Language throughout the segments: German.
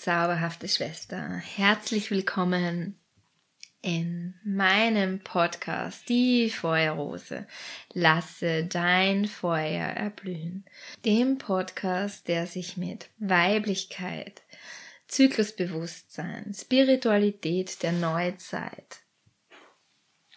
zauberhafte Schwester. Herzlich willkommen in meinem Podcast Die Feuerrose. Lasse dein Feuer erblühen. Dem Podcast, der sich mit Weiblichkeit, Zyklusbewusstsein, Spiritualität der Neuzeit,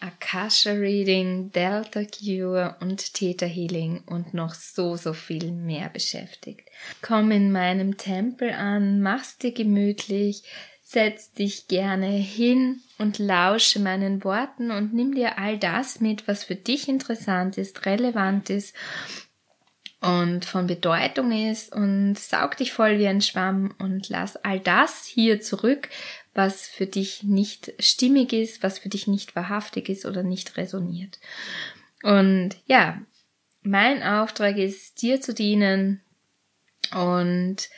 Akasha Reading, Delta Cure und Theta Healing und noch so, so viel mehr beschäftigt. Komm in meinem Tempel an, mach's dir gemütlich, Setz dich gerne hin und lausche meinen Worten und nimm dir all das mit, was für dich interessant ist, relevant ist und von Bedeutung ist und saug dich voll wie ein Schwamm und lass all das hier zurück, was für dich nicht stimmig ist, was für dich nicht wahrhaftig ist oder nicht resoniert. Und ja, mein Auftrag ist, dir zu dienen und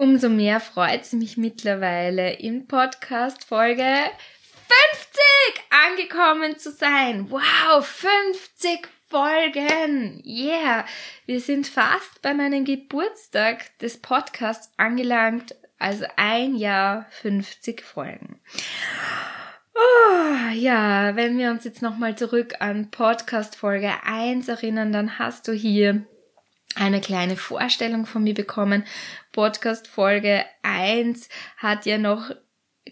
Umso mehr freut es mich mittlerweile in Podcast Folge 50 angekommen zu sein. Wow, 50 Folgen. Yeah. Wir sind fast bei meinem Geburtstag des Podcasts angelangt. Also ein Jahr 50 Folgen. Oh, ja, wenn wir uns jetzt nochmal zurück an Podcast Folge 1 erinnern, dann hast du hier eine kleine Vorstellung von mir bekommen. Podcast Folge 1 hat ja noch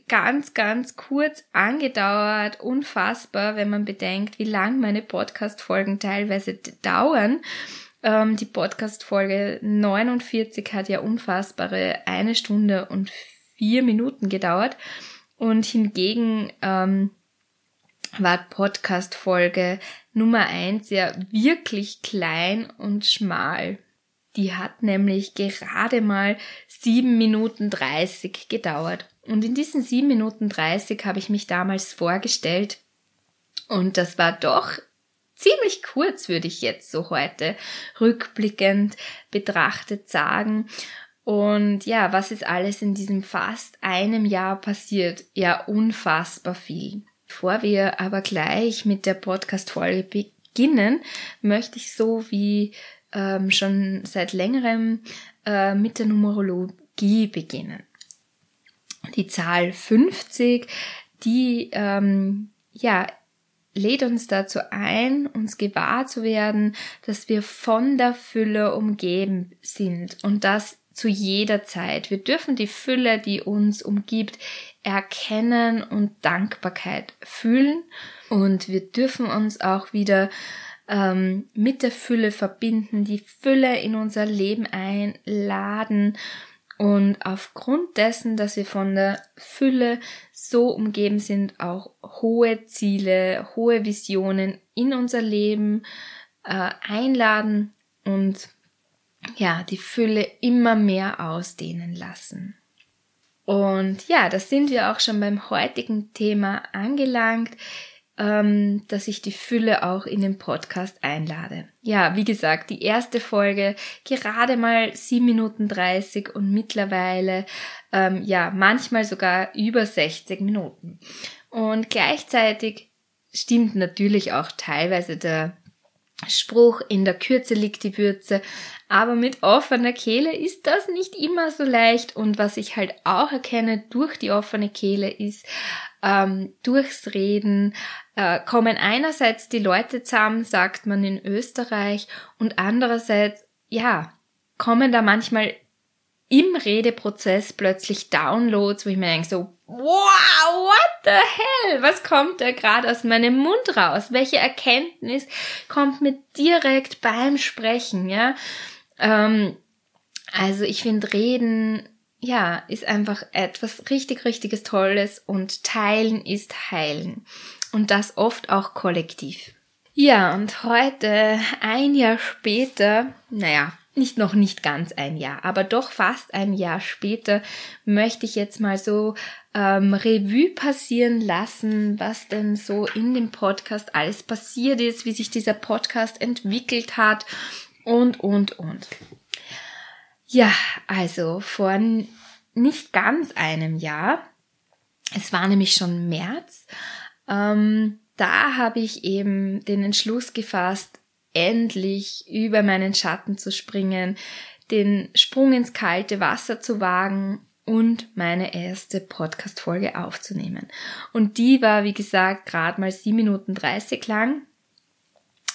ganz, ganz kurz angedauert. Unfassbar, wenn man bedenkt, wie lang meine Podcast-Folgen teilweise dauern. Ähm, die Podcast-Folge 49 hat ja unfassbare eine Stunde und vier Minuten gedauert. Und hingegen ähm, war Podcast-Folge Nummer eins ja wirklich klein und schmal. Die hat nämlich gerade mal sieben Minuten dreißig gedauert. Und in diesen sieben Minuten dreißig habe ich mich damals vorgestellt. Und das war doch ziemlich kurz, würde ich jetzt so heute rückblickend betrachtet sagen. Und ja, was ist alles in diesem fast einem Jahr passiert? Ja, unfassbar viel. Bevor wir aber gleich mit der Podcast-Folge beginnen, möchte ich so wie ähm, schon seit längerem äh, mit der Numerologie beginnen. Die Zahl 50, die ähm, ja lädt uns dazu ein, uns gewahr zu werden, dass wir von der Fülle umgeben sind und das zu jeder Zeit. Wir dürfen die Fülle, die uns umgibt, erkennen und Dankbarkeit fühlen. Und wir dürfen uns auch wieder ähm, mit der Fülle verbinden, die Fülle in unser Leben einladen. Und aufgrund dessen, dass wir von der Fülle so umgeben sind, auch hohe Ziele, hohe Visionen in unser Leben äh, einladen und ja, die Fülle immer mehr ausdehnen lassen. Und ja, das sind wir auch schon beim heutigen Thema angelangt, ähm, dass ich die Fülle auch in den Podcast einlade. Ja, wie gesagt, die erste Folge gerade mal 7 Minuten 30 und mittlerweile ähm, ja manchmal sogar über 60 Minuten. Und gleichzeitig stimmt natürlich auch teilweise der Spruch, in der Kürze liegt die Würze, aber mit offener Kehle ist das nicht immer so leicht. Und was ich halt auch erkenne durch die offene Kehle ist, ähm, durchs Reden äh, kommen einerseits die Leute zusammen, sagt man in Österreich, und andererseits, ja, kommen da manchmal im Redeprozess plötzlich Downloads, wo ich mir denke so, wow, what the hell? Was kommt da gerade aus meinem Mund raus? Welche Erkenntnis kommt mir direkt beim Sprechen, ja? Ähm, also ich finde Reden, ja, ist einfach etwas richtig, richtiges Tolles und Teilen ist Heilen. Und das oft auch kollektiv. Ja, und heute, ein Jahr später, naja, nicht noch nicht ganz ein Jahr, aber doch fast ein Jahr später möchte ich jetzt mal so ähm, Revue passieren lassen, was denn so in dem Podcast alles passiert ist, wie sich dieser Podcast entwickelt hat und, und, und. Ja, also vor nicht ganz einem Jahr, es war nämlich schon März, ähm, da habe ich eben den Entschluss gefasst, endlich über meinen Schatten zu springen, den Sprung ins kalte Wasser zu wagen und meine erste Podcast-Folge aufzunehmen. Und die war, wie gesagt, gerade mal 7 Minuten 30 lang.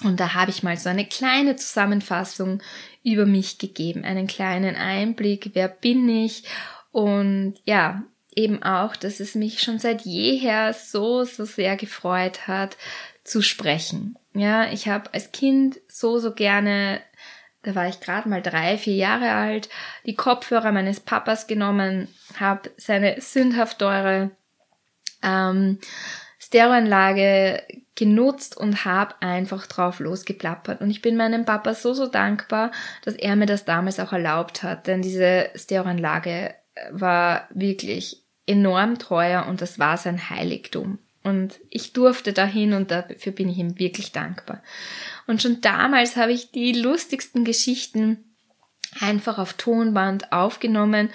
Und da habe ich mal so eine kleine Zusammenfassung über mich gegeben, einen kleinen Einblick, wer bin ich und ja, eben auch, dass es mich schon seit jeher so, so sehr gefreut hat, zu sprechen. Ja, ich habe als Kind so, so gerne, da war ich gerade mal drei, vier Jahre alt, die Kopfhörer meines Papas genommen, habe seine sündhaft teure ähm, Stereoanlage genutzt und habe einfach drauf losgeplappert. Und ich bin meinem Papa so, so dankbar, dass er mir das damals auch erlaubt hat, denn diese Stereoanlage war wirklich enorm teuer und das war sein Heiligtum. Und ich durfte dahin und dafür bin ich ihm wirklich dankbar. Und schon damals habe ich die lustigsten Geschichten einfach auf Tonband aufgenommen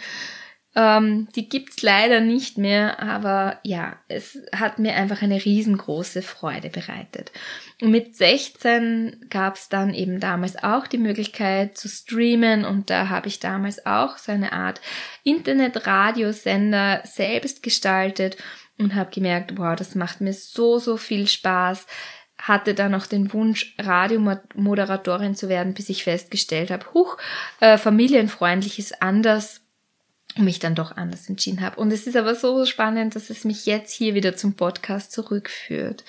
ähm, die gibt's leider nicht mehr, aber ja, es hat mir einfach eine riesengroße Freude bereitet. Und mit 16 gab's dann eben damals auch die Möglichkeit zu streamen und da habe ich damals auch so eine Art Internetradiosender selbst gestaltet und habe gemerkt, wow, das macht mir so, so viel Spaß hatte dann noch den Wunsch, Radiomoderatorin zu werden, bis ich festgestellt habe, huch, äh, familienfreundlich ist anders mich dann doch anders entschieden habe. Und es ist aber so spannend, dass es mich jetzt hier wieder zum Podcast zurückführt.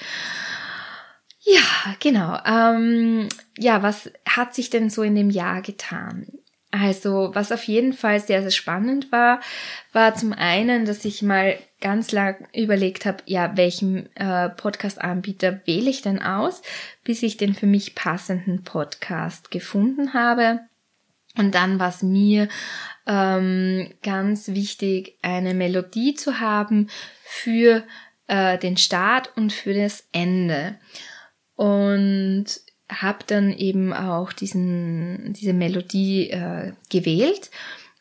Ja, genau. Ähm, ja, was hat sich denn so in dem Jahr getan? Also, was auf jeden Fall sehr, sehr spannend war, war zum einen, dass ich mal ganz lang überlegt habe, ja, welchen äh, Podcast-Anbieter wähle ich denn aus, bis ich den für mich passenden Podcast gefunden habe. Und dann war es mir ähm, ganz wichtig, eine Melodie zu haben für äh, den Start und für das Ende. Und habe dann eben auch diesen, diese Melodie äh, gewählt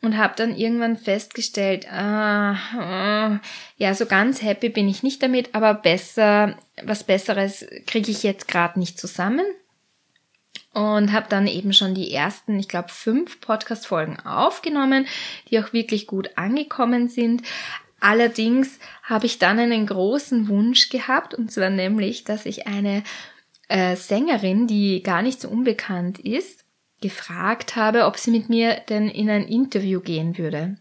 und habe dann irgendwann festgestellt, ah, ah, ja, so ganz happy bin ich nicht damit, aber besser, was Besseres kriege ich jetzt gerade nicht zusammen und habe dann eben schon die ersten, ich glaube, fünf Podcast-Folgen aufgenommen, die auch wirklich gut angekommen sind. Allerdings habe ich dann einen großen Wunsch gehabt, und zwar nämlich, dass ich eine äh, Sängerin, die gar nicht so unbekannt ist, gefragt habe, ob sie mit mir denn in ein Interview gehen würde.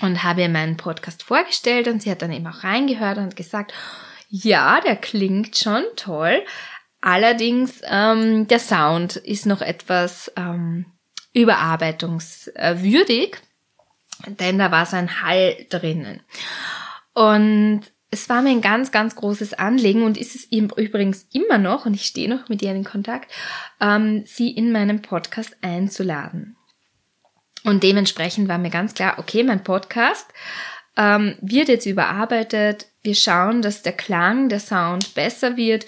Und habe ihr meinen Podcast vorgestellt und sie hat dann eben auch reingehört und gesagt, ja, der klingt schon toll, Allerdings ähm, der Sound ist noch etwas ähm, überarbeitungswürdig, denn da war so ein Hall drinnen. Und es war mir ein ganz, ganz großes Anliegen und ist es übrigens immer noch, und ich stehe noch mit ihr in Kontakt, ähm, sie in meinem Podcast einzuladen. Und dementsprechend war mir ganz klar, okay, mein Podcast ähm, wird jetzt überarbeitet. Wir schauen, dass der Klang, der Sound besser wird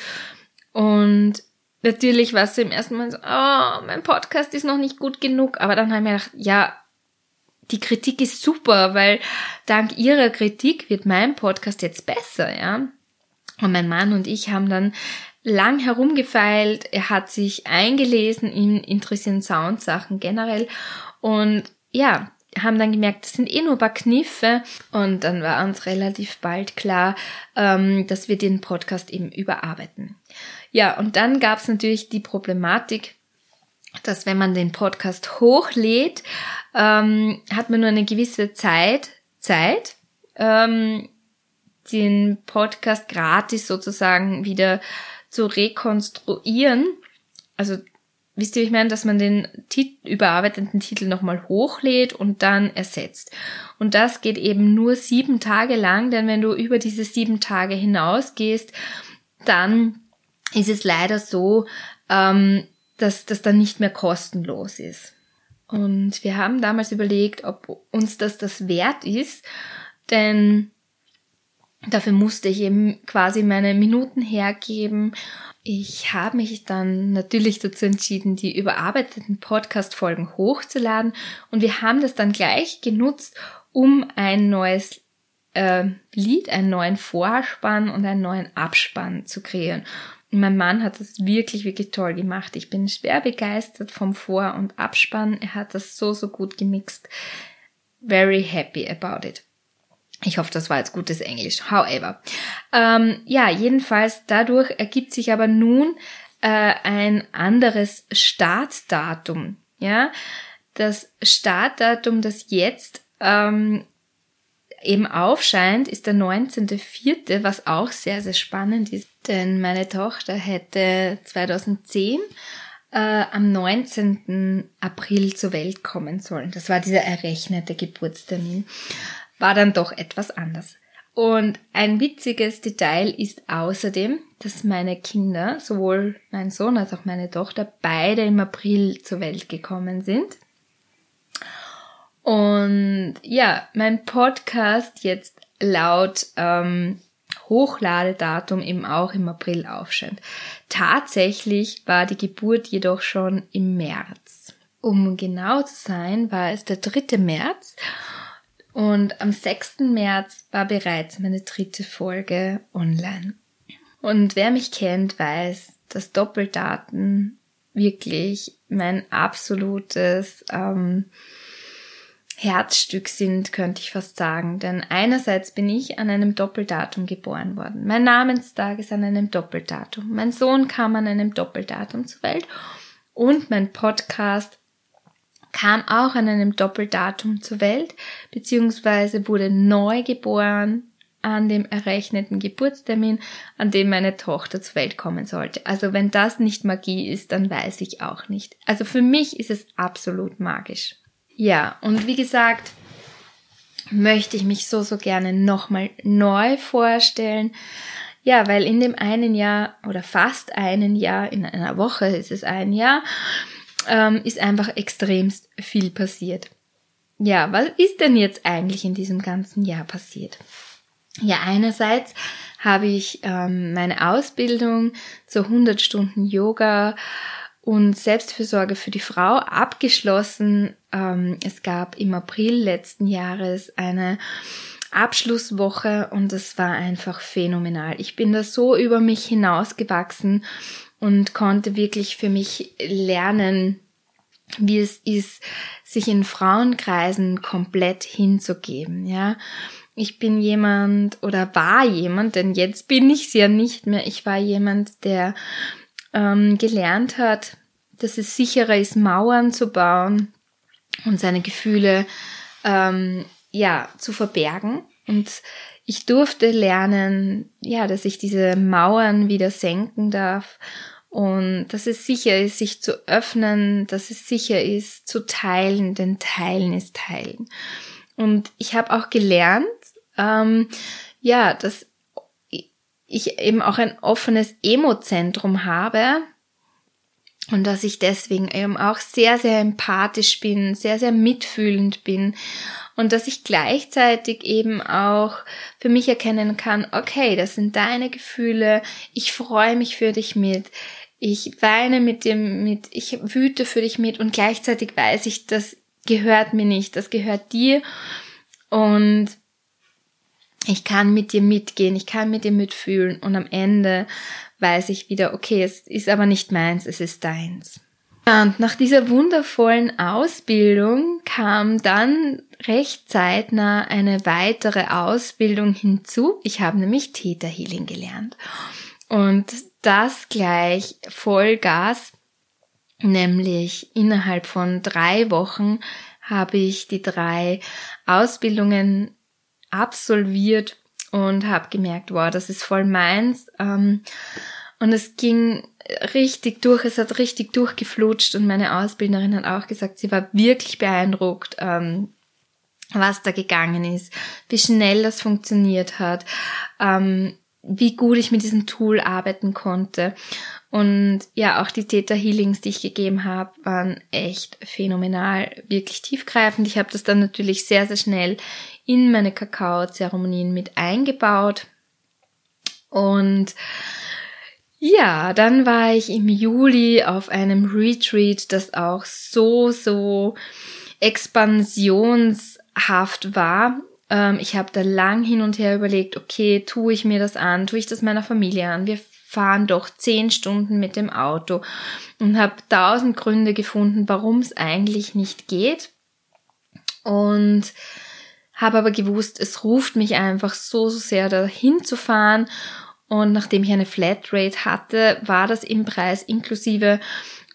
und natürlich war es im ersten Mal so, oh, mein Podcast ist noch nicht gut genug. Aber dann haben wir gedacht, ja, die Kritik ist super, weil dank ihrer Kritik wird mein Podcast jetzt besser, ja. Und mein Mann und ich haben dann lang herumgefeilt. Er hat sich eingelesen in interessieren Soundsachen generell. Und ja, haben dann gemerkt, das sind eh nur ein paar Kniffe. Und dann war uns relativ bald klar, ähm, dass wir den Podcast eben überarbeiten. Ja, und dann gab es natürlich die Problematik, dass wenn man den Podcast hochlädt, ähm, hat man nur eine gewisse Zeit, Zeit, ähm, den Podcast gratis sozusagen wieder zu rekonstruieren. Also wisst ihr, ich meine, dass man den Tit überarbeiteten Titel nochmal hochlädt und dann ersetzt. Und das geht eben nur sieben Tage lang, denn wenn du über diese sieben Tage hinausgehst, dann ist es leider so, ähm, dass das dann nicht mehr kostenlos ist. Und wir haben damals überlegt, ob uns das das wert ist, denn dafür musste ich eben quasi meine Minuten hergeben ich habe mich dann natürlich dazu entschieden, die überarbeiteten Podcast-Folgen hochzuladen und wir haben das dann gleich genutzt, um ein neues äh, Lied, einen neuen Vorspann und einen neuen Abspann zu kreieren. Mein Mann hat das wirklich, wirklich toll gemacht. Ich bin schwer begeistert vom Vor- und Abspann. Er hat das so, so gut gemixt. Very happy about it. Ich hoffe, das war jetzt gutes Englisch. However. Ähm, ja, jedenfalls dadurch ergibt sich aber nun äh, ein anderes Startdatum. Ja, das Startdatum, das jetzt ähm, eben aufscheint, ist der 19.04., was auch sehr, sehr spannend ist, denn meine Tochter hätte 2010 äh, am 19. April zur Welt kommen sollen. Das war dieser errechnete Geburtstermin war dann doch etwas anders. Und ein witziges Detail ist außerdem, dass meine Kinder, sowohl mein Sohn als auch meine Tochter, beide im April zur Welt gekommen sind. Und ja, mein Podcast jetzt laut ähm, Hochladedatum eben auch im April aufscheint. Tatsächlich war die Geburt jedoch schon im März. Um genau zu sein, war es der 3. März und am 6. März war bereits meine dritte Folge online. Und wer mich kennt, weiß, dass Doppeldaten wirklich mein absolutes ähm, Herzstück sind, könnte ich fast sagen. Denn einerseits bin ich an einem Doppeldatum geboren worden. Mein Namenstag ist an einem Doppeldatum. Mein Sohn kam an einem Doppeldatum zur Welt. Und mein Podcast kam auch an einem Doppeldatum zur Welt, beziehungsweise wurde neu geboren an dem errechneten Geburtstermin, an dem meine Tochter zur Welt kommen sollte. Also wenn das nicht Magie ist, dann weiß ich auch nicht. Also für mich ist es absolut magisch. Ja, und wie gesagt, möchte ich mich so, so gerne nochmal neu vorstellen. Ja, weil in dem einen Jahr oder fast einen Jahr, in einer Woche ist es ein Jahr, ähm, ist einfach extremst viel passiert. Ja, was ist denn jetzt eigentlich in diesem ganzen Jahr passiert? Ja, einerseits habe ich ähm, meine Ausbildung zur 100 Stunden Yoga und Selbstfürsorge für die Frau abgeschlossen. Ähm, es gab im April letzten Jahres eine Abschlusswoche und es war einfach phänomenal. Ich bin da so über mich hinausgewachsen und konnte wirklich für mich lernen, wie es ist, sich in Frauenkreisen komplett hinzugeben, ja. Ich bin jemand oder war jemand, denn jetzt bin ich es ja nicht mehr. Ich war jemand, der ähm, gelernt hat, dass es sicherer ist, Mauern zu bauen und seine Gefühle ähm, ja zu verbergen. Und ich durfte lernen, ja, dass ich diese Mauern wieder senken darf und dass es sicher ist, sich zu öffnen, dass es sicher ist, zu teilen, denn Teilen ist Teilen. Und ich habe auch gelernt, ähm, ja, dass ich eben auch ein offenes Emozentrum habe und dass ich deswegen eben auch sehr, sehr empathisch bin, sehr, sehr mitfühlend bin und dass ich gleichzeitig eben auch für mich erkennen kann, okay, das sind deine Gefühle, ich freue mich für dich mit, ich weine mit dir mit, ich wüte für dich mit und gleichzeitig weiß ich, das gehört mir nicht, das gehört dir und ich kann mit dir mitgehen, ich kann mit dir mitfühlen und am Ende weiß ich wieder, okay, es ist aber nicht meins, es ist deins. Und nach dieser wundervollen Ausbildung kam dann recht zeitnah eine weitere Ausbildung hinzu. Ich habe nämlich Theta Healing gelernt. Und das gleich Vollgas, nämlich innerhalb von drei Wochen habe ich die drei Ausbildungen absolviert und habe gemerkt, wow, das ist voll meins. Ähm, und es ging richtig durch, es hat richtig durchgeflutscht und meine Ausbilderin hat auch gesagt, sie war wirklich beeindruckt, ähm, was da gegangen ist, wie schnell das funktioniert hat. Ähm, wie gut ich mit diesem Tool arbeiten konnte. Und ja, auch die Theta Healings, die ich gegeben habe, waren echt phänomenal, wirklich tiefgreifend. Ich habe das dann natürlich sehr, sehr schnell in meine Kakao-Zeremonien mit eingebaut. Und Ja, dann war ich im Juli auf einem Retreat, das auch so, so expansionshaft war. Ähm, ich habe da lang hin und her überlegt, okay, tue ich mir das an, tue ich das meiner Familie an? Wir fahren doch zehn Stunden mit dem Auto und habe tausend Gründe gefunden, warum es eigentlich nicht geht. Und habe aber gewusst, es ruft mich einfach so, so sehr dahin zu fahren. Und nachdem ich eine Flatrate hatte, war das im Preis inklusive.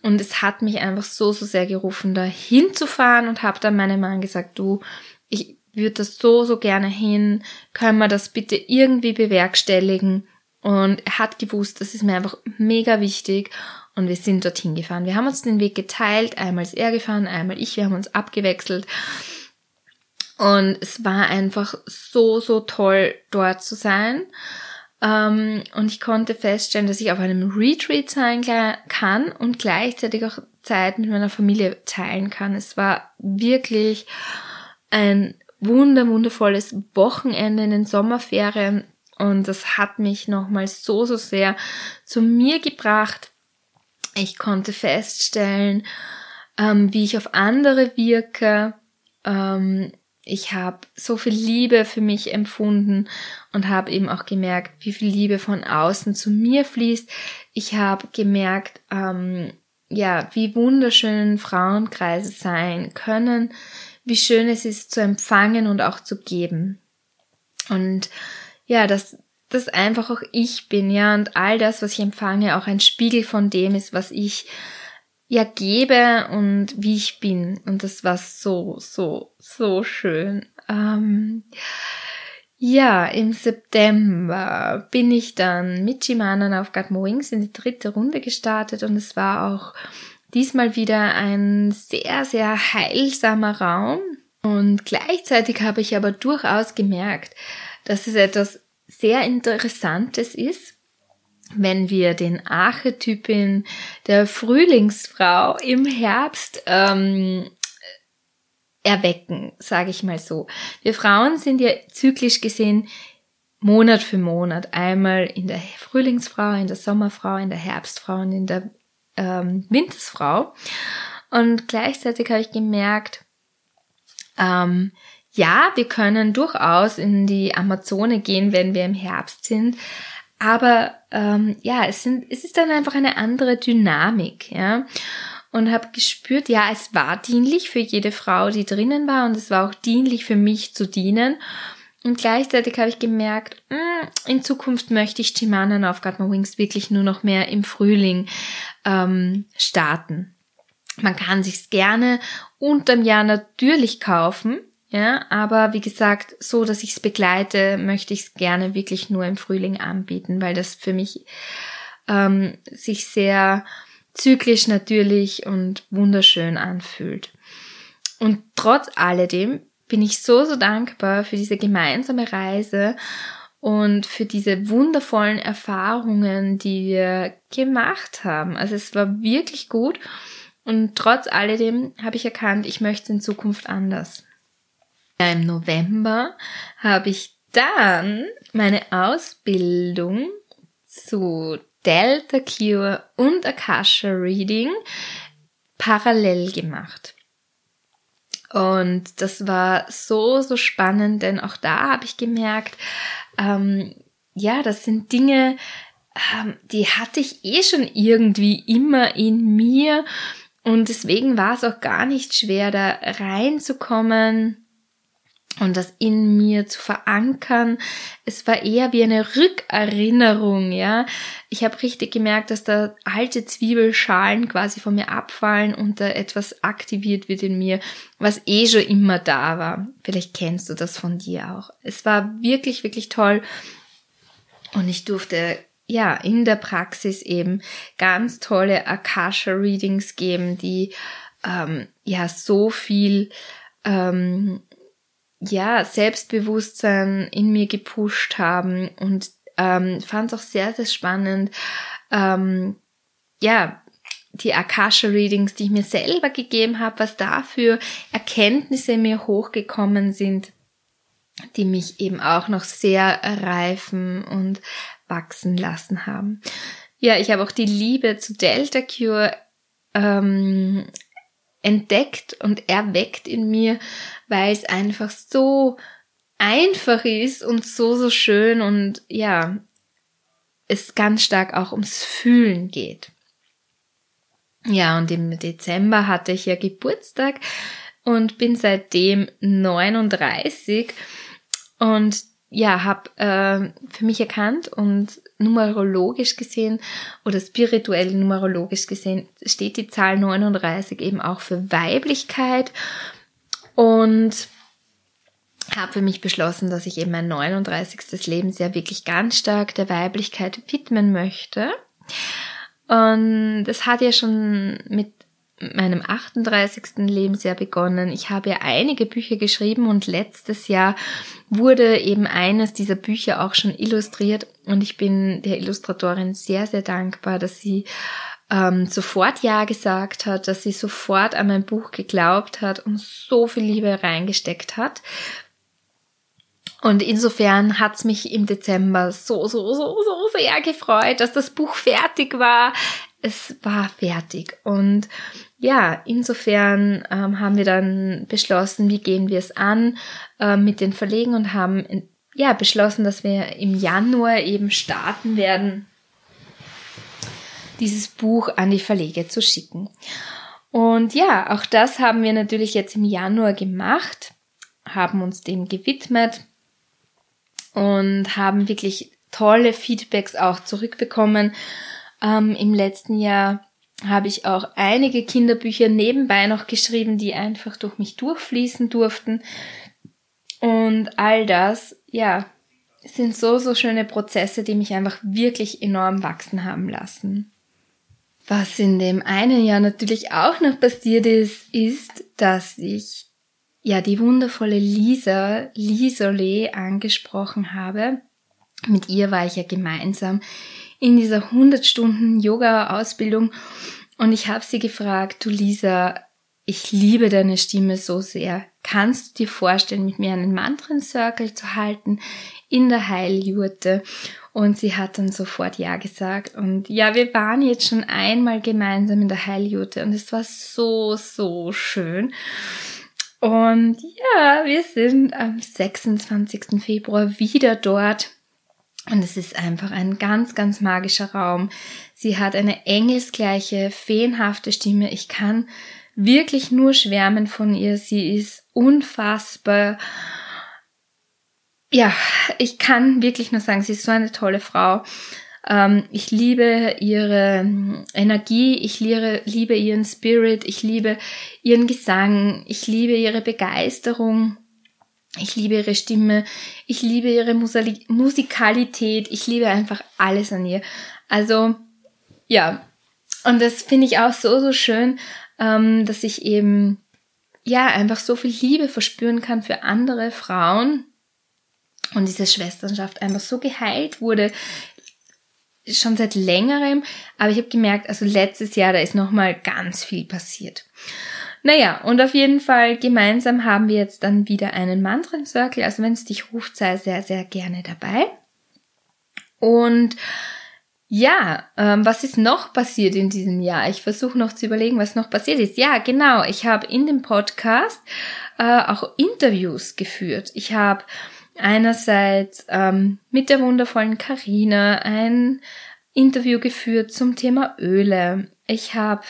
Und es hat mich einfach so, so sehr gerufen, da hinzufahren und habe dann meinem Mann gesagt, du, ich würde das so, so gerne hin. Können wir das bitte irgendwie bewerkstelligen? Und er hat gewusst, das ist mir einfach mega wichtig. Und wir sind dorthin gefahren. Wir haben uns den Weg geteilt. Einmal ist er gefahren, einmal ich. Wir haben uns abgewechselt. Und es war einfach so, so toll, dort zu sein. Ähm, und ich konnte feststellen, dass ich auf einem Retreat sein kann und gleichzeitig auch Zeit mit meiner Familie teilen kann. Es war wirklich ein wunder, wundervolles Wochenende in den Sommerferien und das hat mich nochmal so, so sehr zu mir gebracht. Ich konnte feststellen, ähm, wie ich auf andere wirke, ähm, ich habe so viel Liebe für mich empfunden und habe eben auch gemerkt, wie viel Liebe von außen zu mir fließt. Ich habe gemerkt, ähm, ja, wie wunderschön Frauenkreise sein können, wie schön es ist zu empfangen und auch zu geben. Und ja, dass das einfach auch ich bin, ja, und all das, was ich empfange, auch ein Spiegel von dem ist, was ich ja gebe und wie ich bin. Und das war so, so, so schön. Ähm, ja, im September bin ich dann mit Shimanan auf Gatmo Wings in die dritte Runde gestartet und es war auch diesmal wieder ein sehr, sehr heilsamer Raum. Und gleichzeitig habe ich aber durchaus gemerkt, dass es etwas sehr Interessantes ist, wenn wir den Archetypen der Frühlingsfrau im Herbst ähm, erwecken, sage ich mal so. Wir Frauen sind ja zyklisch gesehen Monat für Monat einmal in der Frühlingsfrau, in der Sommerfrau, in der Herbstfrau und in der ähm, Wintersfrau. Und gleichzeitig habe ich gemerkt, ähm, ja, wir können durchaus in die Amazone gehen, wenn wir im Herbst sind, aber ähm, ja, es, sind, es ist dann einfach eine andere Dynamik, ja. Und habe gespürt, ja, es war dienlich für jede Frau, die drinnen war, und es war auch dienlich für mich zu dienen. Und gleichzeitig habe ich gemerkt, mh, hm, in Zukunft möchte ich Chimanen auf Got My Wings wirklich nur noch mehr im Frühling ähm, starten. Man kann sich's gerne unterm Jahr natürlich kaufen, ja, aber wie gesagt, so dass ich es begleite, möchte ich es gerne wirklich nur im Frühling anbieten, weil das für mich ähm, sich sehr zyklisch natürlich und wunderschön anfühlt. Und trotz alledem bin ich so, so dankbar für diese gemeinsame Reise und für diese wundervollen Erfahrungen, die wir gemacht haben. Also es war wirklich gut und trotz alledem habe ich erkannt, ich möchte es in Zukunft anders. Im November habe ich dann meine Ausbildung zu Delta Cure und Akasha Reading parallel gemacht. Und das war so, so spannend, denn auch da habe ich gemerkt, ähm, ja, das sind Dinge, ähm, die hatte ich eh schon irgendwie immer in mir. Und deswegen war es auch gar nicht schwer, da reinzukommen und das in mir zu verankern. Es war eher wie eine Rückerinnerung, ja. Ich habe richtig gemerkt, dass da alte Zwiebelschalen quasi von mir abfallen und da etwas aktiviert wird in mir, was eh schon immer da war. Vielleicht kennst du das von dir auch. Es war wirklich, wirklich toll und ich durfte ja in der Praxis eben ganz tolle Akasha Readings geben, die ähm, ja so viel ähm, ja, Selbstbewusstsein in mir gepusht haben und ähm, fand es auch sehr, sehr spannend, ähm, ja, die Akasha-Readings, die ich mir selber gegeben habe, was da für Erkenntnisse mir hochgekommen sind, die mich eben auch noch sehr reifen und wachsen lassen haben. ja, ich habe auch die Liebe zu Delta Cure ähm, entdeckt und erweckt in mir, weil es einfach so einfach ist und so, so schön und ja, es ganz stark auch ums Fühlen geht. Ja, und im Dezember hatte ich ja Geburtstag und bin seitdem 39 und ja, habe äh, für mich erkannt und numerologisch gesehen oder spirituell numerologisch gesehen steht die Zahl 39 eben auch für Weiblichkeit und habe für mich beschlossen, dass ich eben mein 39. Lebensjahr wirklich ganz stark der Weiblichkeit widmen möchte. Und das hat ja schon mit meinem 38. Lebensjahr begonnen. Ich habe ja einige Bücher geschrieben und letztes Jahr wurde eben eines dieser Bücher auch schon illustriert und ich bin der Illustratorin sehr, sehr dankbar, dass sie ähm, sofort Ja gesagt hat, dass sie sofort an mein Buch geglaubt hat und so viel Liebe reingesteckt hat. Und insofern hat's mich im Dezember so, so, so, so sehr gefreut, dass das Buch fertig war. Es war fertig. Und ja, insofern ähm, haben wir dann beschlossen, wie gehen wir es an äh, mit den Verlegen und haben ja beschlossen, dass wir im Januar eben starten werden, dieses Buch an die Verlege zu schicken. Und ja, auch das haben wir natürlich jetzt im Januar gemacht, haben uns dem gewidmet und haben wirklich tolle Feedbacks auch zurückbekommen. Ähm, Im letzten Jahr habe ich auch einige Kinderbücher nebenbei noch geschrieben, die einfach durch mich durchfließen durften. Und all das, ja, sind so, so schöne Prozesse, die mich einfach wirklich enorm wachsen haben lassen. Was in dem einen Jahr natürlich auch noch passiert ist, ist, dass ich ja die wundervolle Lisa, Lisole angesprochen habe. Mit ihr war ich ja gemeinsam in dieser 100 Stunden Yoga-Ausbildung und ich habe sie gefragt, du Lisa, ich liebe deine Stimme so sehr. Kannst du dir vorstellen, mit mir einen Mantren-Circle zu halten in der Heiljurte? Und sie hat dann sofort Ja gesagt. Und ja, wir waren jetzt schon einmal gemeinsam in der Heiljurte und es war so, so schön. Und ja, wir sind am 26. Februar wieder dort und es ist einfach ein ganz, ganz magischer Raum. Sie hat eine engelsgleiche, feenhafte Stimme. Ich kann wirklich nur schwärmen von ihr. Sie ist unfassbar. Ja, ich kann wirklich nur sagen, sie ist so eine tolle Frau. Ähm, ich liebe ihre Energie, ich liebe ihren Spirit, ich liebe ihren Gesang, ich liebe ihre Begeisterung. Ich liebe ihre Stimme, ich liebe ihre Musikalität, ich liebe einfach alles an ihr. Also, ja, und das finde ich auch so, so schön, ähm, dass ich eben, ja, einfach so viel Liebe verspüren kann für andere Frauen. Und diese Schwesternschaft einfach so geheilt wurde, schon seit längerem, aber ich habe gemerkt, also letztes Jahr, da ist nochmal ganz viel passiert. Naja, und auf jeden Fall gemeinsam haben wir jetzt dann wieder einen Mantren-Circle. Also wenn es dich ruft, sei sehr, sehr gerne dabei. Und ja, ähm, was ist noch passiert in diesem Jahr? Ich versuche noch zu überlegen, was noch passiert ist. Ja, genau. Ich habe in dem Podcast äh, auch Interviews geführt. Ich habe einerseits ähm, mit der wundervollen Karina ein Interview geführt zum Thema Öle. Ich habe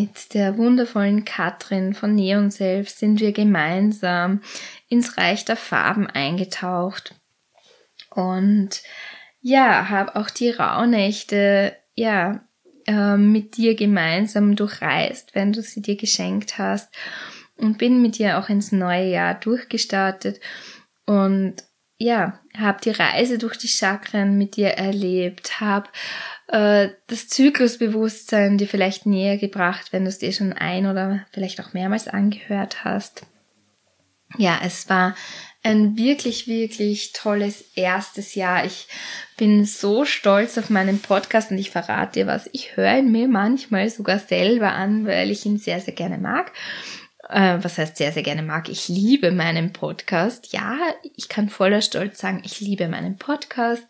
mit der wundervollen Katrin von Neon Self sind wir gemeinsam ins Reich der Farben eingetaucht. Und ja, habe auch die Rauhnächte ja äh, mit dir gemeinsam durchreist, wenn du sie dir geschenkt hast. Und bin mit dir auch ins neue Jahr durchgestartet. Und ja, habe die Reise durch die Chakren mit dir erlebt, habe äh, das Zyklusbewusstsein dir vielleicht näher gebracht, wenn du es dir schon ein oder vielleicht auch mehrmals angehört hast. Ja, es war ein wirklich, wirklich tolles erstes Jahr. Ich bin so stolz auf meinen Podcast und ich verrate dir was. Ich höre ihn mir manchmal sogar selber an, weil ich ihn sehr, sehr gerne mag. Äh, was heißt sehr, sehr gerne mag? Ich liebe meinen Podcast. Ja, ich kann voller Stolz sagen, ich liebe meinen Podcast.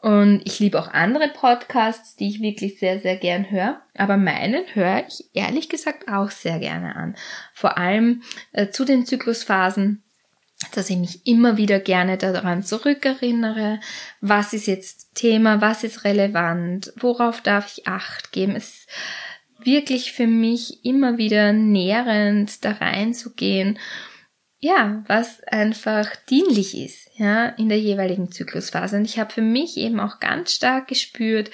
Und ich liebe auch andere Podcasts, die ich wirklich sehr, sehr gern höre. Aber meinen höre ich ehrlich gesagt auch sehr gerne an. Vor allem äh, zu den Zyklusphasen, dass ich mich immer wieder gerne daran zurückerinnere, was ist jetzt Thema, was ist relevant, worauf darf ich Acht geben. Es wirklich für mich immer wieder nährend, da reinzugehen ja, was einfach dienlich ist, ja, in der jeweiligen Zyklusphase. Und ich habe für mich eben auch ganz stark gespürt,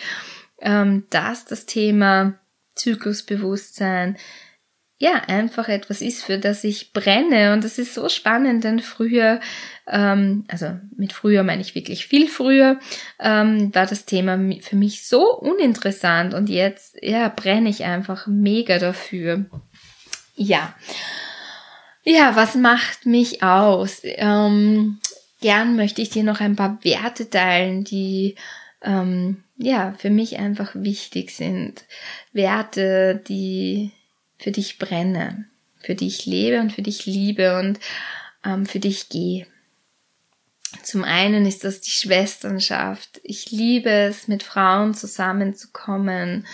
ähm, dass das Thema Zyklusbewusstsein ja einfach etwas ist, für das ich brenne. Und das ist so spannend, denn früher, ähm, also mit früher meine ich wirklich viel früher, ähm, war das Thema für mich so uninteressant und jetzt ja brenne ich einfach mega dafür. Ja. Ja, was macht mich aus? Ähm, gern möchte ich dir noch ein paar Werte teilen, die ähm, ja für mich einfach wichtig sind. Werte, die für dich brennen, für dich lebe und für dich liebe und ähm, für dich gehe. Zum einen ist das die Schwesternschaft. Ich liebe es, mit Frauen zusammenzukommen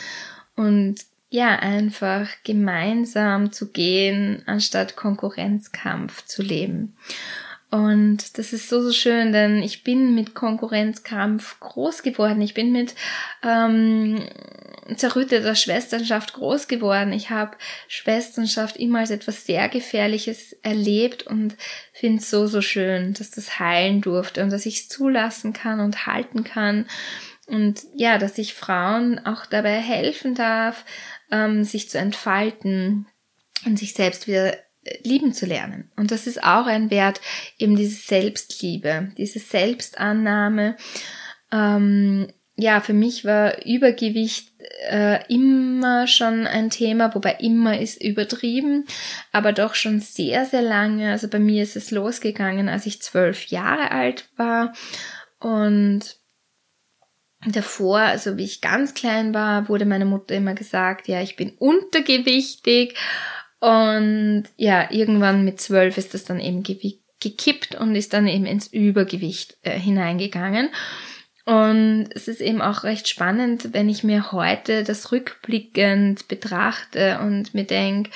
und ja, einfach gemeinsam zu gehen, anstatt Konkurrenzkampf zu leben. Und das ist so, so schön, denn ich bin mit Konkurrenzkampf groß geworden. Ich bin mit ähm, zerrütteter Schwesternschaft groß geworden. Ich habe Schwesternschaft immer als etwas sehr Gefährliches erlebt und finde es so, so schön, dass das heilen durfte und dass ich es zulassen kann und halten kann. Und ja, dass ich Frauen auch dabei helfen darf, ähm, sich zu entfalten und sich selbst wieder lieben zu lernen. Und das ist auch ein Wert, eben diese Selbstliebe, diese Selbstannahme. Ähm, ja, für mich war Übergewicht äh, immer schon ein Thema, wobei immer ist übertrieben, aber doch schon sehr, sehr lange. Also bei mir ist es losgegangen, als ich zwölf Jahre alt war und davor, also wie ich ganz klein war, wurde meine Mutter immer gesagt, ja, ich bin untergewichtig. Und ja, irgendwann mit zwölf ist das dann eben gekippt und ist dann eben ins Übergewicht äh, hineingegangen. Und es ist eben auch recht spannend, wenn ich mir heute das rückblickend betrachte und mir denke,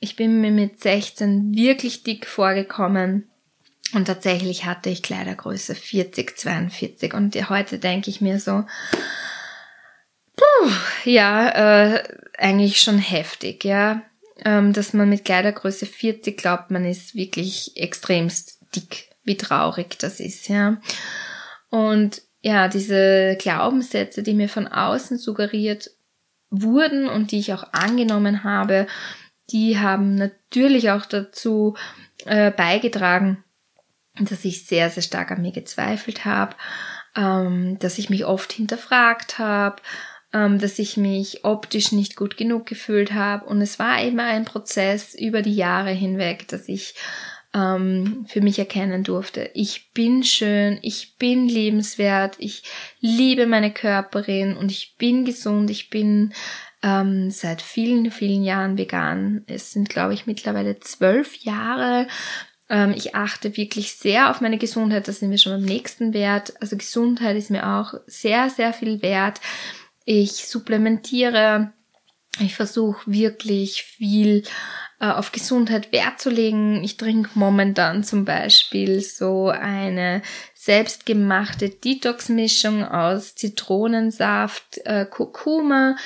ich bin mir mit 16 wirklich dick vorgekommen. Und tatsächlich hatte ich Kleidergröße 40, 42 und heute denke ich mir so, puh, ja, äh, eigentlich schon heftig, ja, dass man mit Kleidergröße 40 glaubt, man ist wirklich extremst dick, wie traurig das ist, ja. Und ja, diese Glaubenssätze, die mir von außen suggeriert wurden und die ich auch angenommen habe, die haben natürlich auch dazu äh, beigetragen, dass ich sehr, sehr stark an mir gezweifelt habe, ähm, dass ich mich oft hinterfragt habe, ähm, dass ich mich optisch nicht gut genug gefühlt habe. Und es war immer ein Prozess über die Jahre hinweg, dass ich ähm, für mich erkennen durfte. Ich bin schön, ich bin lebenswert, ich liebe meine Körperin und ich bin gesund, ich bin ähm, seit vielen, vielen Jahren vegan. Es sind, glaube ich, mittlerweile zwölf Jahre, ähm, ich achte wirklich sehr auf meine Gesundheit, da sind wir schon beim nächsten Wert. Also Gesundheit ist mir auch sehr, sehr viel wert. Ich supplementiere, ich versuche wirklich viel äh, auf Gesundheit Wert zu legen. Ich trinke momentan zum Beispiel so eine selbstgemachte Detox-Mischung aus Zitronensaft, äh, Kurkuma,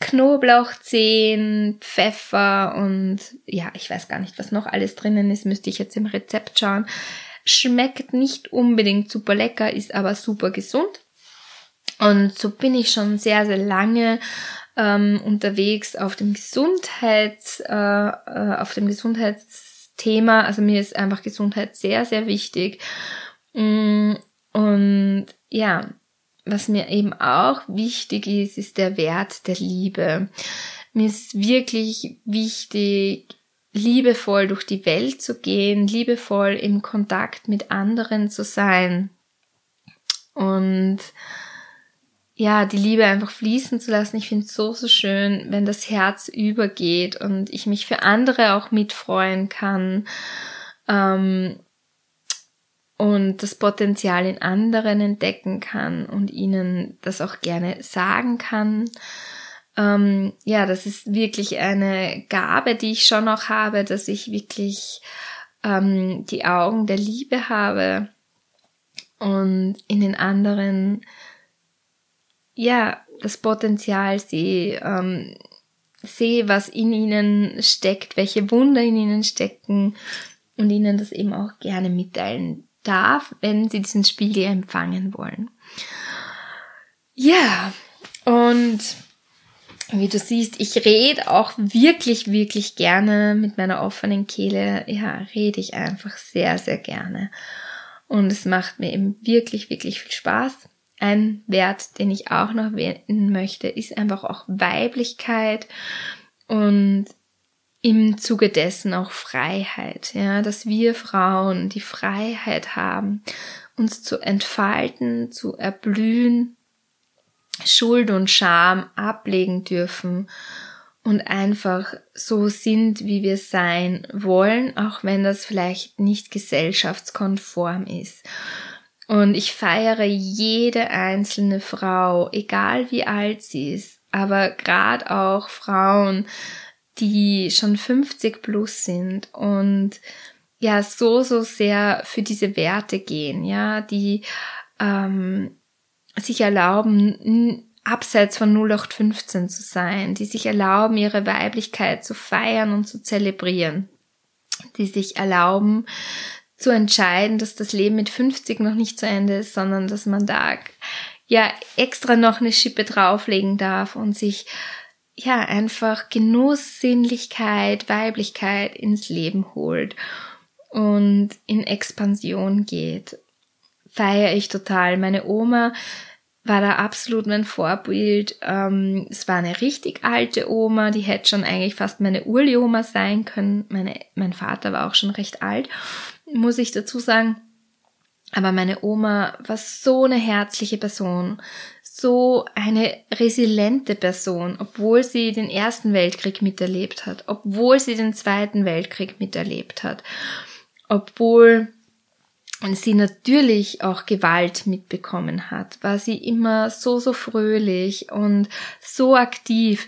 Knoblauchzehen, Pfeffer und ja, ich weiß gar nicht, was noch alles drinnen ist, müsste ich jetzt im Rezept schauen. Schmeckt nicht unbedingt super lecker, ist aber super gesund. Und so bin ich schon sehr, sehr lange ähm, unterwegs auf dem Gesundheits, äh, äh, auf dem Gesundheitsthema. Also mir ist einfach Gesundheit sehr, sehr wichtig. Mm, und ja, was mir eben auch wichtig ist, ist der Wert der Liebe. Mir ist wirklich wichtig, liebevoll durch die Welt zu gehen, liebevoll im Kontakt mit anderen zu sein und ja, die Liebe einfach fließen zu lassen. Ich finde es so, so schön, wenn das Herz übergeht und ich mich für andere auch mitfreuen kann. Ähm, und das Potenzial in anderen entdecken kann und ihnen das auch gerne sagen kann. Ähm, ja, das ist wirklich eine Gabe, die ich schon noch habe, dass ich wirklich ähm, die Augen der Liebe habe und in den anderen ja das Potenzial sehe, ähm, sehe, was in ihnen steckt, welche Wunder in ihnen stecken und ihnen das eben auch gerne mitteilen darf, wenn sie diesen Spiegel empfangen wollen. Ja, und wie du siehst, ich rede auch wirklich, wirklich gerne mit meiner offenen Kehle. Ja, rede ich einfach sehr, sehr gerne. Und es macht mir eben wirklich, wirklich viel Spaß. Ein Wert, den ich auch noch erwähnen möchte, ist einfach auch Weiblichkeit und im Zuge dessen auch Freiheit, ja, dass wir Frauen die Freiheit haben, uns zu entfalten, zu erblühen, Schuld und Scham ablegen dürfen und einfach so sind, wie wir sein wollen, auch wenn das vielleicht nicht gesellschaftskonform ist. Und ich feiere jede einzelne Frau, egal wie alt sie ist, aber gerade auch Frauen, die schon 50 plus sind und ja so, so sehr für diese Werte gehen, ja, die ähm, sich erlauben, abseits von 0815 zu sein, die sich erlauben, ihre Weiblichkeit zu feiern und zu zelebrieren, die sich erlauben, zu entscheiden, dass das Leben mit 50 noch nicht zu Ende ist, sondern dass man da ja extra noch eine Schippe drauflegen darf und sich ja einfach Genuss, Sinnlichkeit, Weiblichkeit ins Leben holt und in Expansion geht. Feiere ich total. Meine Oma war da absolut mein Vorbild. Ähm, es war eine richtig alte Oma, die hätte schon eigentlich fast meine Urli-Oma sein können. Meine, mein Vater war auch schon recht alt, muss ich dazu sagen. Aber meine Oma war so eine herzliche Person, so eine resiliente Person, obwohl sie den Ersten Weltkrieg miterlebt hat, obwohl sie den Zweiten Weltkrieg miterlebt hat, obwohl sie natürlich auch Gewalt mitbekommen hat, war sie immer so, so fröhlich und so aktiv.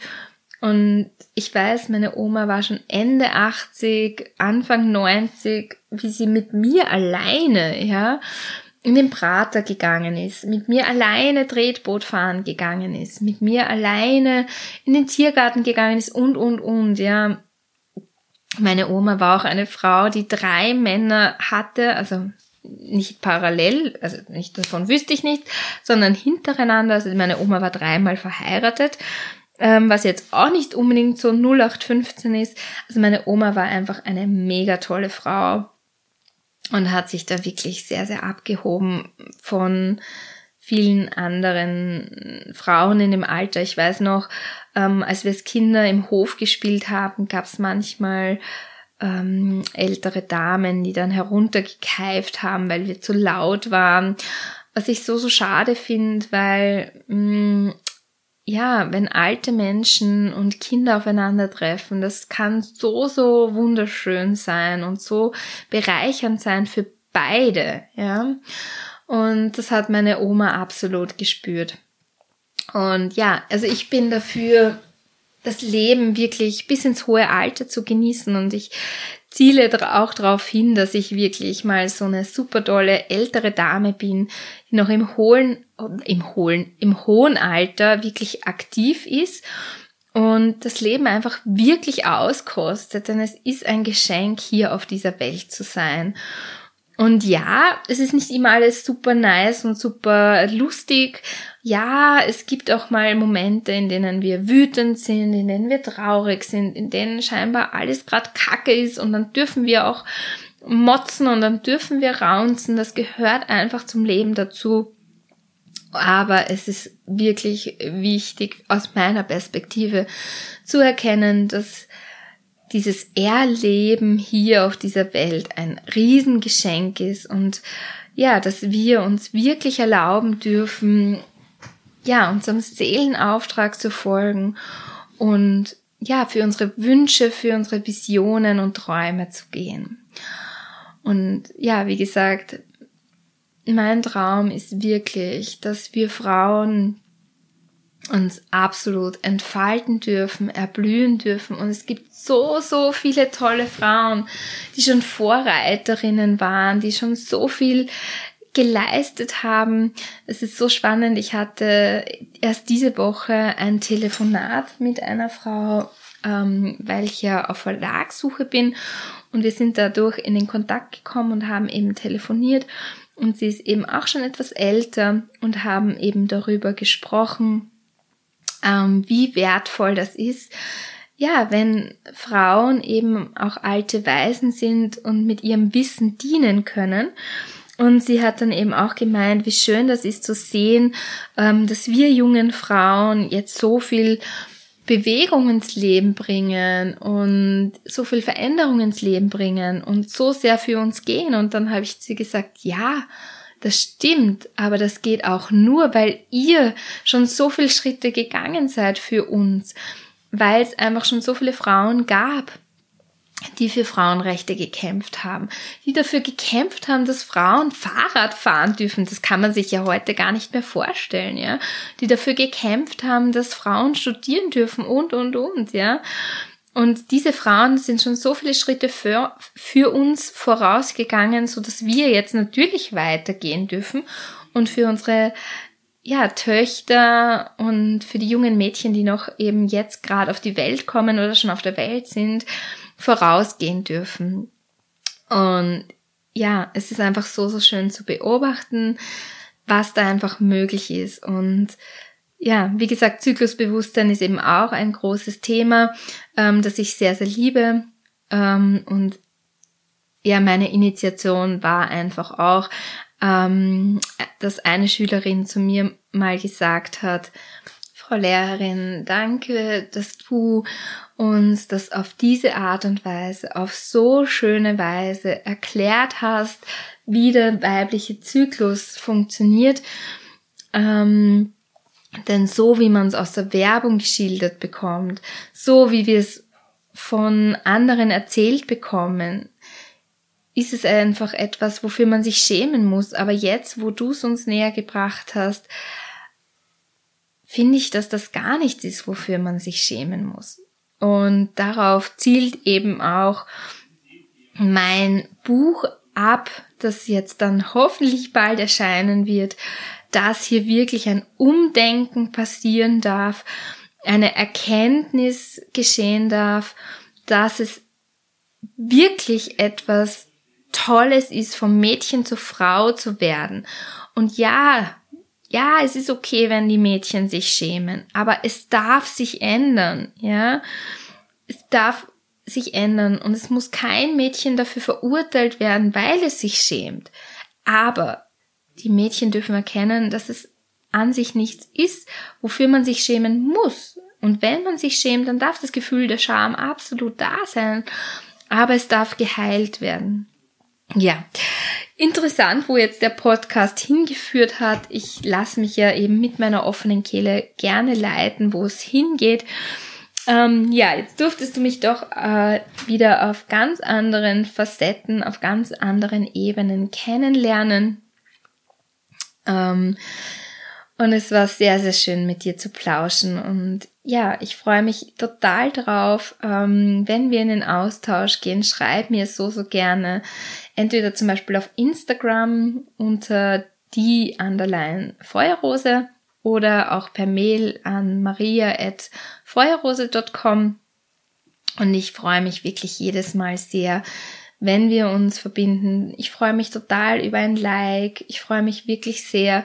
Und ich weiß, meine Oma war schon Ende 80, Anfang 90, wie sie mit mir alleine, ja, in den Prater gegangen ist, mit mir alleine Tretboot fahren gegangen ist, mit mir alleine in den Tiergarten gegangen ist und, und, und, ja. Meine Oma war auch eine Frau, die drei Männer hatte, also nicht parallel, also nicht davon wüsste ich nicht, sondern hintereinander. Also meine Oma war dreimal verheiratet, ähm, was jetzt auch nicht unbedingt so 0815 ist. Also meine Oma war einfach eine mega tolle Frau und hat sich da wirklich sehr, sehr abgehoben von vielen anderen Frauen in dem Alter. Ich weiß noch, ähm, als wir als Kinder im Hof gespielt haben, gab es manchmal ähm, ältere Damen, die dann heruntergekeift haben, weil wir zu laut waren. Was ich so, so schade finde, weil mh, mm, ja, wenn alte Menschen und Kinder aufeinandertreffen, das kann so, so wunderschön sein und so bereichernd sein für beide, ja. Und das hat meine Oma absolut gespürt. Und ja, also ich bin dafür, das Leben wirklich bis ins hohe Alter zu genießen und ich ziele auch darauf hin, dass ich wirklich mal so eine super tolle ältere Dame bin, die noch im hohen, im hohen, im hohen Alter wirklich aktiv ist und das Leben einfach wirklich auskostet, denn es ist ein Geschenk, hier auf dieser Welt zu sein. Und ja, es ist nicht immer alles super nice und super lustig. Ja, es gibt auch mal Momente, in denen wir wütend sind, in denen wir traurig sind, in denen scheinbar alles gerade kacke ist und dann dürfen wir auch motzen und dann dürfen wir raunzen. Das gehört einfach zum Leben dazu. Aber es ist wirklich wichtig aus meiner Perspektive zu erkennen, dass dieses Erleben hier auf dieser Welt ein Riesengeschenk ist und ja, dass wir uns wirklich erlauben dürfen, ja, unserem Seelenauftrag zu folgen und ja, für unsere Wünsche, für unsere Visionen und Träume zu gehen. Und ja, wie gesagt, mein Traum ist wirklich, dass wir Frauen uns absolut entfalten dürfen, erblühen dürfen. Und es gibt so, so viele tolle Frauen, die schon Vorreiterinnen waren, die schon so viel geleistet haben. Es ist so spannend. Ich hatte erst diese Woche ein Telefonat mit einer Frau, ähm, weil ich ja auf Verlagssuche bin. Und wir sind dadurch in den Kontakt gekommen und haben eben telefoniert. Und sie ist eben auch schon etwas älter und haben eben darüber gesprochen, ähm, wie wertvoll das ist, ja, wenn Frauen eben auch alte Weisen sind und mit ihrem Wissen dienen können. Und sie hat dann eben auch gemeint, wie schön das ist zu sehen, ähm, dass wir jungen Frauen jetzt so viel Bewegung ins Leben bringen und so viel Veränderung ins Leben bringen und so sehr für uns gehen. Und dann habe ich ihr gesagt, ja, das stimmt, aber das geht auch nur, weil ihr schon so viele Schritte gegangen seid für uns, weil es einfach schon so viele Frauen gab, die für Frauenrechte gekämpft haben, die dafür gekämpft haben, dass Frauen Fahrrad fahren dürfen. Das kann man sich ja heute gar nicht mehr vorstellen, ja. Die dafür gekämpft haben, dass Frauen studieren dürfen und, und, und, ja. Und diese Frauen sind schon so viele Schritte für, für uns vorausgegangen, so dass wir jetzt natürlich weitergehen dürfen und für unsere ja, Töchter und für die jungen Mädchen, die noch eben jetzt gerade auf die Welt kommen oder schon auf der Welt sind, vorausgehen dürfen. Und ja, es ist einfach so, so schön zu beobachten, was da einfach möglich ist. Und ja, wie gesagt, Zyklusbewusstsein ist eben auch ein großes Thema, ähm, das ich sehr, sehr liebe. Ähm, und ja, meine Initiation war einfach auch, ähm, dass eine Schülerin zu mir mal gesagt hat, Frau Lehrerin, danke, dass du uns das auf diese Art und Weise, auf so schöne Weise erklärt hast, wie der weibliche Zyklus funktioniert. Ähm, denn so wie man es aus der Werbung geschildert bekommt, so wie wir es von anderen erzählt bekommen, ist es einfach etwas, wofür man sich schämen muss. Aber jetzt, wo du es uns näher gebracht hast, finde ich, dass das gar nichts ist, wofür man sich schämen muss. Und darauf zielt eben auch mein Buch ab, das jetzt dann hoffentlich bald erscheinen wird, dass hier wirklich ein Umdenken passieren darf, eine Erkenntnis geschehen darf, dass es wirklich etwas Tolles ist, vom Mädchen zur Frau zu werden. Und ja, ja, es ist okay, wenn die Mädchen sich schämen, aber es darf sich ändern, ja. Es darf sich ändern und es muss kein Mädchen dafür verurteilt werden, weil es sich schämt. Aber die Mädchen dürfen erkennen, dass es an sich nichts ist, wofür man sich schämen muss. Und wenn man sich schämt, dann darf das Gefühl der Scham absolut da sein, aber es darf geheilt werden. Ja, interessant, wo jetzt der Podcast hingeführt hat. Ich lasse mich ja eben mit meiner offenen Kehle gerne leiten, wo es hingeht. Ähm, ja, jetzt durftest du mich doch äh, wieder auf ganz anderen Facetten, auf ganz anderen Ebenen kennenlernen. Ähm, und es war sehr, sehr schön mit dir zu plauschen. Und ja, ich freue mich total drauf, ähm, wenn wir in den Austausch gehen. Schreib mir so, so gerne. Entweder zum Beispiel auf Instagram unter die Underline Feuerrose oder auch per Mail an maria.feuerrose.com. Und ich freue mich wirklich jedes Mal sehr, wenn wir uns verbinden. Ich freue mich total über ein Like. Ich freue mich wirklich sehr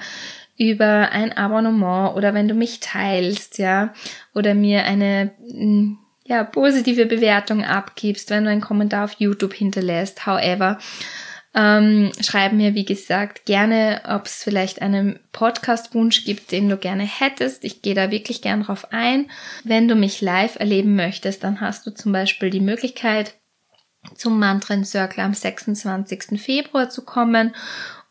über ein Abonnement oder wenn du mich teilst, ja, oder mir eine mm, ja, positive Bewertung abgibst, wenn du einen Kommentar auf YouTube hinterlässt, however. Ähm, schreib mir, wie gesagt, gerne, ob es vielleicht einen Podcast-Wunsch gibt, den du gerne hättest. Ich gehe da wirklich gern drauf ein. Wenn du mich live erleben möchtest, dann hast du zum Beispiel die Möglichkeit, zum Mantren Circle am 26. Februar zu kommen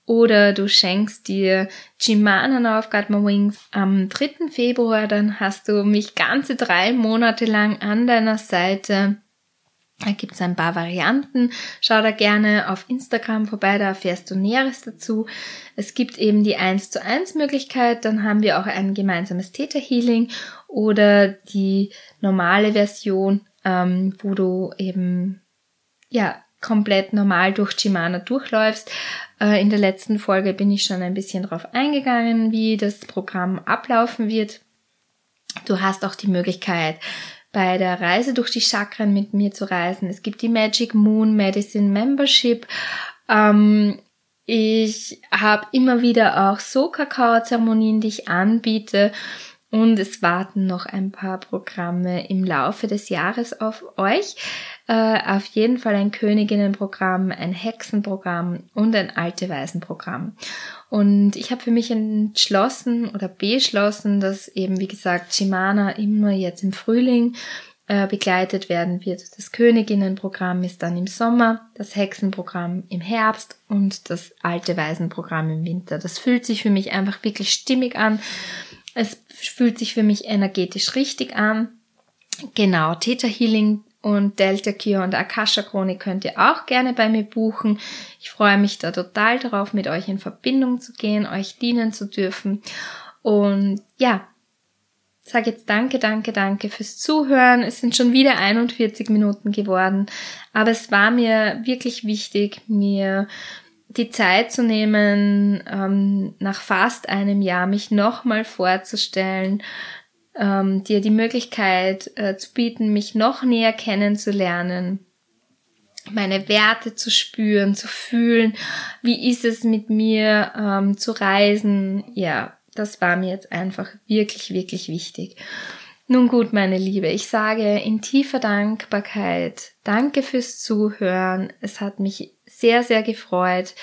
oder du schenkst dir Jimana auf Got My Wings am 3. Februar, dann hast du mich ganze drei Monate lang an deiner Seite Da gibt's ein paar Varianten. Schau da gerne auf Instagram vorbei, da erfährst du Näheres dazu. Es gibt eben die 1 zu 1 Möglichkeit, dann haben wir auch ein gemeinsames Theta Healing oder die normale Version, ähm, wo du eben ja komplett normal durch Shimana durchläufst. Äh, in der letzten Folge bin ich schon ein bisschen drauf eingegangen, wie das Programm ablaufen wird. Du hast auch die Möglichkeit, bei der Reise durch die Chakren mit mir zu reisen. Es gibt die Magic Moon Medicine Membership. Ähm, ich habe immer wieder auch so Kakao-Zeremonien, die ich anbiete. Und es warten noch ein paar Programme im Laufe des Jahres auf euch. Äh, auf jeden Fall ein Königinnenprogramm, ein Hexenprogramm und ein Alte Waisenprogramm. Und ich habe für mich entschlossen oder beschlossen, dass eben, wie gesagt, Shimana immer jetzt im Frühling äh, begleitet werden wird. Das Königinnenprogramm ist dann im Sommer, das Hexenprogramm im Herbst und das Alte Waisenprogramm im Winter. Das fühlt sich für mich einfach wirklich stimmig an. Es fühlt sich für mich energetisch richtig an. Genau, Theta Healing und Delta Cure und Akasha Chronik könnt ihr auch gerne bei mir buchen. Ich freue mich da total darauf, mit euch in Verbindung zu gehen, euch dienen zu dürfen. Und ja, sag jetzt danke, danke, danke fürs Zuhören. Es sind schon wieder 41 Minuten geworden, aber es war mir wirklich wichtig, mir die Zeit zu nehmen, ähm, nach fast einem Jahr mich nochmal vorzustellen, ähm, dir die Möglichkeit äh, zu bieten, mich noch näher kennenzulernen, meine Werte zu spüren, zu fühlen, wie ist es mit mir ähm, zu reisen. Ja, das war mir jetzt einfach wirklich, wirklich wichtig. Nun gut, meine Liebe, ich sage in tiefer Dankbarkeit, danke fürs Zuhören. Es hat mich sehr, sehr gefreut,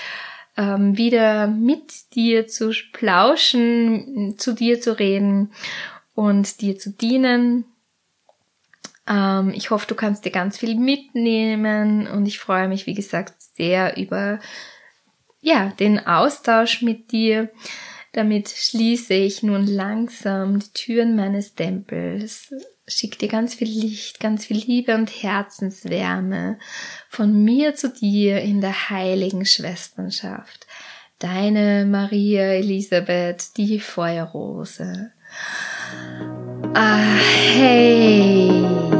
ähm, wieder mit dir zu plauschen, zu dir zu reden und dir zu dienen. Ähm, ich hoffe, du kannst dir ganz viel mitnehmen und ich freue mich, wie gesagt, sehr über ja, den Austausch mit dir. Damit schließe ich nun langsam die Türen meines Tempels. Schick dir ganz viel Licht, ganz viel Liebe und Herzenswärme von mir zu dir in der heiligen Schwesternschaft. Deine Maria Elisabeth, die Feuerrose. Ah, hey.